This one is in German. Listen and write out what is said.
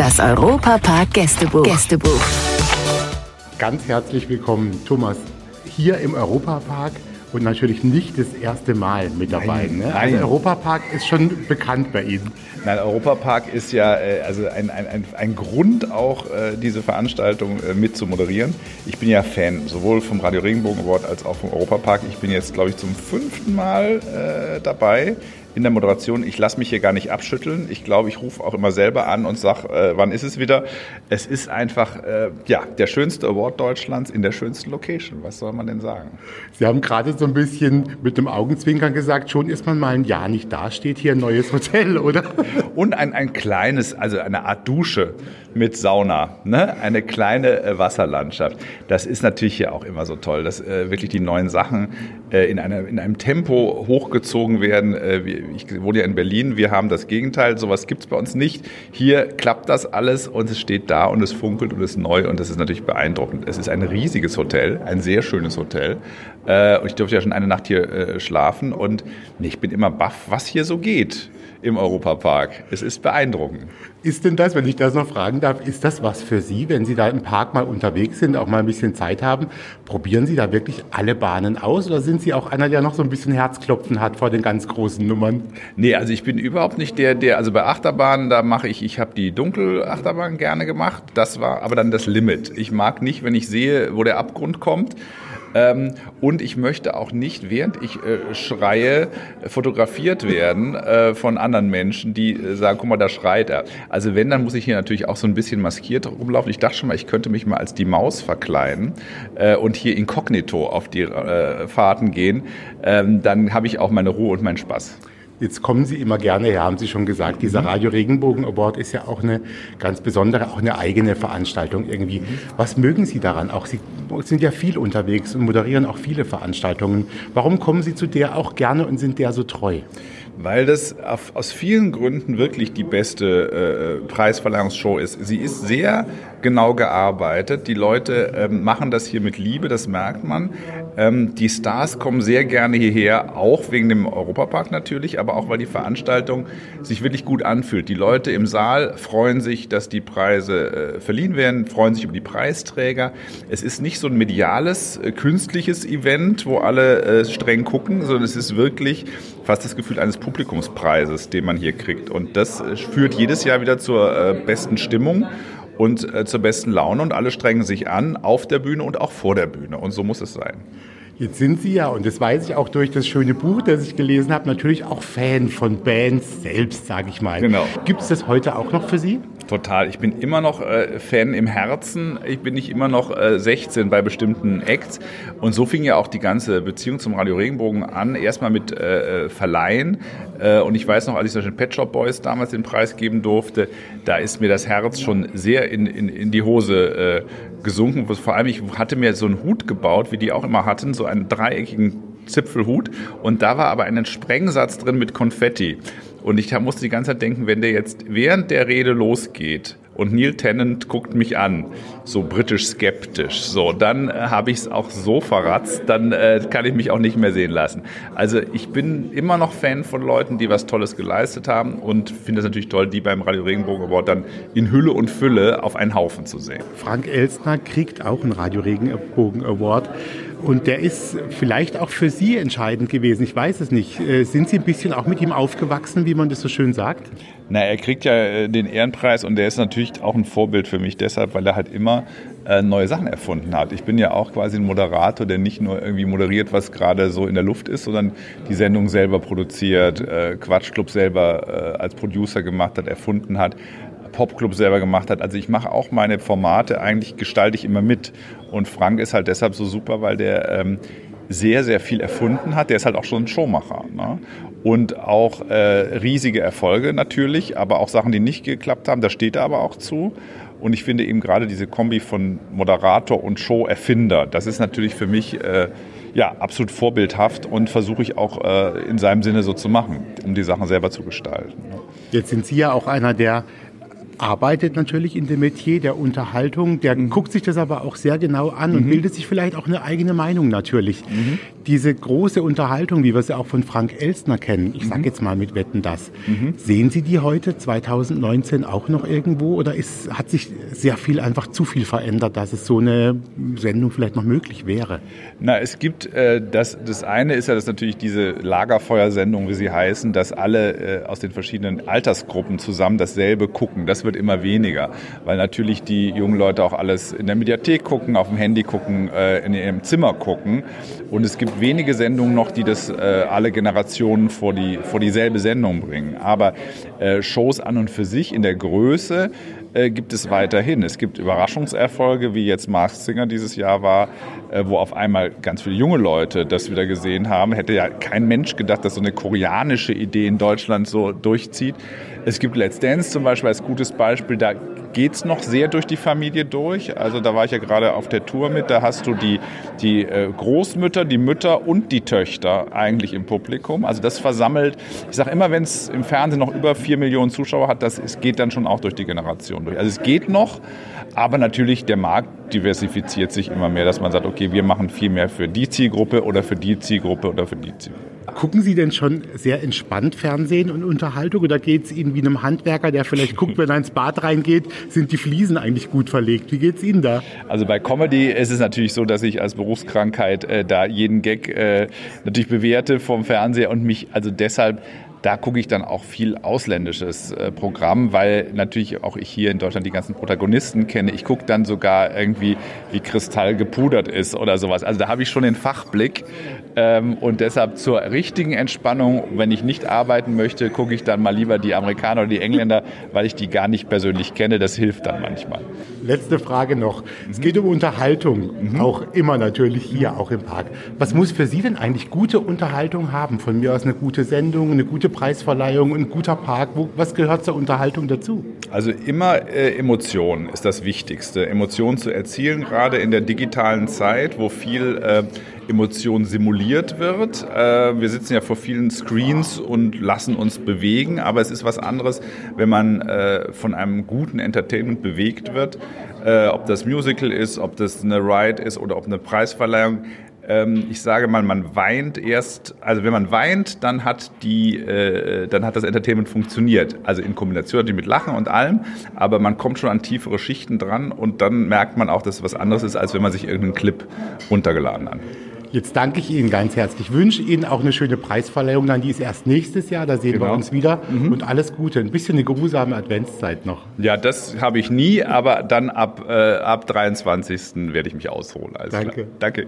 Das Europapark Gästebuch. Gästebuch. Ganz herzlich willkommen, Thomas, hier im Europapark und natürlich nicht das erste Mal mit dabei. Nein, ne? nein. Also Europapark ist schon bekannt bei Ihnen. Nein, Europapark ist ja äh, also ein, ein, ein, ein Grund auch, äh, diese Veranstaltung äh, mit zu moderieren. Ich bin ja Fan, sowohl vom Radio Regenbogen Award als auch vom Europapark. Ich bin jetzt, glaube ich, zum fünften Mal äh, dabei in der Moderation. Ich lasse mich hier gar nicht abschütteln. Ich glaube, ich rufe auch immer selber an und sage, äh, wann ist es wieder? Es ist einfach äh, ja, der schönste Award Deutschlands in der schönsten Location. Was soll man denn sagen? Sie haben gerade so ein bisschen mit dem Augenzwinkern gesagt, schon ist man mal ein Jahr nicht da, steht hier ein neues Hotel, oder? Und ein, ein kleines, also eine Art Dusche mit Sauna, ne? eine kleine äh, Wasserlandschaft. Das ist natürlich hier auch immer so toll, dass äh, wirklich die neuen Sachen äh, in, einer, in einem Tempo hochgezogen werden. Äh, wir- ich wohne ja in Berlin, wir haben das Gegenteil, sowas gibt's bei uns nicht. Hier klappt das alles und es steht da und es funkelt und es ist neu und das ist natürlich beeindruckend. Es ist ein riesiges Hotel, ein sehr schönes Hotel. Äh, und ich durfte ja schon eine Nacht hier äh, schlafen und ich bin immer baff, was hier so geht im Europapark. Es ist beeindruckend. Ist denn das, wenn ich das noch fragen darf, ist das was für Sie, wenn Sie da im Park mal unterwegs sind, auch mal ein bisschen Zeit haben? Probieren Sie da wirklich alle Bahnen aus oder sind Sie auch einer, der noch so ein bisschen Herzklopfen hat vor den ganz großen Nummern? Nee, also ich bin überhaupt nicht der, der, also bei Achterbahnen, da mache ich, ich habe die Dunkelachterbahn gerne gemacht, das war aber dann das Limit. Ich mag nicht, wenn ich sehe, wo der Abgrund kommt. Ähm, und ich möchte auch nicht, während ich äh, schreie, fotografiert werden äh, von anderen Menschen, die äh, sagen, guck mal, da schreit er. Also wenn, dann muss ich hier natürlich auch so ein bisschen maskiert rumlaufen. Ich dachte schon mal, ich könnte mich mal als die Maus verkleiden äh, und hier inkognito auf die äh, Fahrten gehen. Ähm, dann habe ich auch meine Ruhe und meinen Spaß. Jetzt kommen Sie immer gerne her, haben Sie schon gesagt. Dieser Radio Regenbogen Award ist ja auch eine ganz besondere, auch eine eigene Veranstaltung irgendwie. Was mögen Sie daran? Auch Sie sind ja viel unterwegs und moderieren auch viele Veranstaltungen. Warum kommen Sie zu der auch gerne und sind der so treu? Weil das auf, aus vielen Gründen wirklich die beste äh, Preisverleihungsshow ist. Sie ist sehr genau gearbeitet. Die Leute ähm, machen das hier mit Liebe, das merkt man. Ähm, die Stars kommen sehr gerne hierher, auch wegen dem Europapark natürlich, aber auch weil die Veranstaltung sich wirklich gut anfühlt. Die Leute im Saal freuen sich, dass die Preise äh, verliehen werden, freuen sich über die Preisträger. Es ist nicht so ein mediales, äh, künstliches Event, wo alle äh, streng gucken, sondern es ist wirklich fast das Gefühl eines Publikumspreises, den man hier kriegt. Und das äh, führt jedes Jahr wieder zur äh, besten Stimmung und äh, zur besten Laune und alle strengen sich an, auf der Bühne und auch vor der Bühne. Und so muss es sein. Jetzt sind Sie ja, und das weiß ich auch durch das schöne Buch, das ich gelesen habe, natürlich auch Fan von Bands selbst, sage ich mal. Genau. Gibt es das heute auch noch für Sie? Total. Ich bin immer noch äh, Fan im Herzen. Ich bin nicht immer noch äh, 16 bei bestimmten Acts. Und so fing ja auch die ganze Beziehung zum Radio Regenbogen an. Erstmal mit äh, äh, Verleihen. Äh, und ich weiß noch, als ich zum Beispiel Pet Shop Boys damals den Preis geben durfte, da ist mir das Herz schon sehr in, in, in die Hose äh, gesunken. Vor allem, ich hatte mir so einen Hut gebaut, wie die auch immer hatten, so einen dreieckigen Zipfelhut. Und da war aber ein Sprengsatz drin mit Konfetti. Und ich musste die ganze Zeit denken, wenn der jetzt während der Rede losgeht und Neil Tennant guckt mich an, so britisch skeptisch, so, dann äh, habe ich es auch so verratzt, dann äh, kann ich mich auch nicht mehr sehen lassen. Also ich bin immer noch Fan von Leuten, die was Tolles geleistet haben und finde es natürlich toll, die beim Radio Regenbogen Award dann in Hülle und Fülle auf einen Haufen zu sehen. Frank Elstner kriegt auch einen Radio Regenbogen Award. Und der ist vielleicht auch für Sie entscheidend gewesen. Ich weiß es nicht. Äh, Sind Sie ein bisschen auch mit ihm aufgewachsen, wie man das so schön sagt? Na, er kriegt ja äh, den Ehrenpreis und der ist natürlich auch ein Vorbild für mich deshalb, weil er halt immer äh, neue Sachen erfunden hat. Ich bin ja auch quasi ein Moderator, der nicht nur irgendwie moderiert, was gerade so in der Luft ist, sondern die Sendung selber produziert, Quatschclub selber als Producer gemacht hat, erfunden hat. Popclub selber gemacht hat. Also ich mache auch meine Formate, eigentlich gestalte ich immer mit. Und Frank ist halt deshalb so super, weil der ähm, sehr, sehr viel erfunden hat. Der ist halt auch schon ein Showmacher. Ne? Und auch äh, riesige Erfolge natürlich, aber auch Sachen, die nicht geklappt haben, da steht er aber auch zu. Und ich finde eben gerade diese Kombi von Moderator und Show-Erfinder, das ist natürlich für mich äh, ja, absolut vorbildhaft und versuche ich auch äh, in seinem Sinne so zu machen, um die Sachen selber zu gestalten. Jetzt sind Sie ja auch einer, der arbeitet natürlich in dem Metier der Unterhaltung, der mhm. guckt sich das aber auch sehr genau an und mhm. bildet sich vielleicht auch eine eigene Meinung natürlich. Mhm. Diese große Unterhaltung, wie wir sie auch von Frank Elstner kennen, ich sage mhm. jetzt mal mit Wetten das, mhm. sehen Sie die heute 2019 auch noch irgendwo oder ist, hat sich sehr viel einfach zu viel verändert, dass es so eine Sendung vielleicht noch möglich wäre? Na, es gibt äh, das, das eine ist ja, dass natürlich diese Lagerfeuersendung, wie sie heißen, dass alle äh, aus den verschiedenen Altersgruppen zusammen dasselbe gucken. Das wird immer weniger, weil natürlich die jungen Leute auch alles in der Mediathek gucken, auf dem Handy gucken, äh, in ihrem Zimmer gucken. Und es gibt wenige Sendungen noch, die das äh, alle Generationen vor, die, vor dieselbe Sendung bringen. Aber äh, Shows an und für sich in der Größe äh, gibt es weiterhin. Es gibt Überraschungserfolge, wie jetzt Masked Singer dieses Jahr war, äh, wo auf einmal ganz viele junge Leute das wieder gesehen haben. Hätte ja kein Mensch gedacht, dass so eine koreanische Idee in Deutschland so durchzieht. Es gibt Let's Dance zum Beispiel als gutes Beispiel. Da geht es noch sehr durch die Familie durch. Also da war ich ja gerade auf der Tour mit. Da hast du die, die äh, Großmütter, die Mütter und die Töchter eigentlich im Publikum. Also das versammelt, ich sage immer, wenn es im Fernsehen noch über vier Millionen Zuschauer hat, das es geht dann schon auch durch die Generation durch. Also es geht noch, aber natürlich der Markt diversifiziert sich immer mehr, dass man sagt, okay, wir machen viel mehr für die Zielgruppe oder für die Zielgruppe oder für die Zielgruppe. Gucken Sie denn schon sehr entspannt Fernsehen und Unterhaltung oder geht es Ihnen wie einem Handwerker, der vielleicht guckt, wenn er ins Bad reingeht, sind die Fliesen eigentlich gut verlegt? Wie geht es Ihnen da? Also bei Comedy ist es natürlich so, dass ich als Berufskrankheit äh, da jeden Gag äh, natürlich bewerte vom Fernseher und mich also deshalb da gucke ich dann auch viel ausländisches äh, Programm, weil natürlich auch ich hier in Deutschland die ganzen Protagonisten kenne. Ich gucke dann sogar irgendwie, wie Kristall gepudert ist oder sowas. Also da habe ich schon den Fachblick ähm, und deshalb zur richtigen Entspannung, wenn ich nicht arbeiten möchte, gucke ich dann mal lieber die Amerikaner oder die Engländer, weil ich die gar nicht persönlich kenne. Das hilft dann manchmal. Letzte Frage noch. Es geht um Unterhaltung, mhm. auch immer natürlich hier, auch im Park. Was muss für Sie denn eigentlich gute Unterhaltung haben? Von mir aus eine gute Sendung, eine gute Preisverleihung, ein guter Park. Wo, was gehört zur Unterhaltung dazu? Also immer äh, Emotion ist das Wichtigste. Emotion zu erzielen, gerade in der digitalen Zeit, wo viel äh, Emotion simuliert wird. Äh, wir sitzen ja vor vielen Screens und lassen uns bewegen, aber es ist was anderes, wenn man äh, von einem guten Entertainment bewegt wird. Äh, ob das Musical ist, ob das eine Ride ist oder ob eine Preisverleihung ähm, ich sage mal, man weint erst, also wenn man weint, dann hat die, äh, dann hat das Entertainment funktioniert. Also in Kombination mit Lachen und allem, aber man kommt schon an tiefere Schichten dran und dann merkt man auch, dass es was anderes ist, als wenn man sich irgendeinen Clip runtergeladen hat. Jetzt danke ich Ihnen ganz herzlich. Ich wünsche Ihnen auch eine schöne Preisverleihung. Dann die ist erst nächstes Jahr. Da sehen genau. wir uns wieder. Mhm. Und alles Gute. Ein bisschen eine geruhsame Adventszeit noch. Ja, das habe ich nie. Aber dann ab, äh, ab 23. werde ich mich ausholen. Alles danke. Klar. Danke.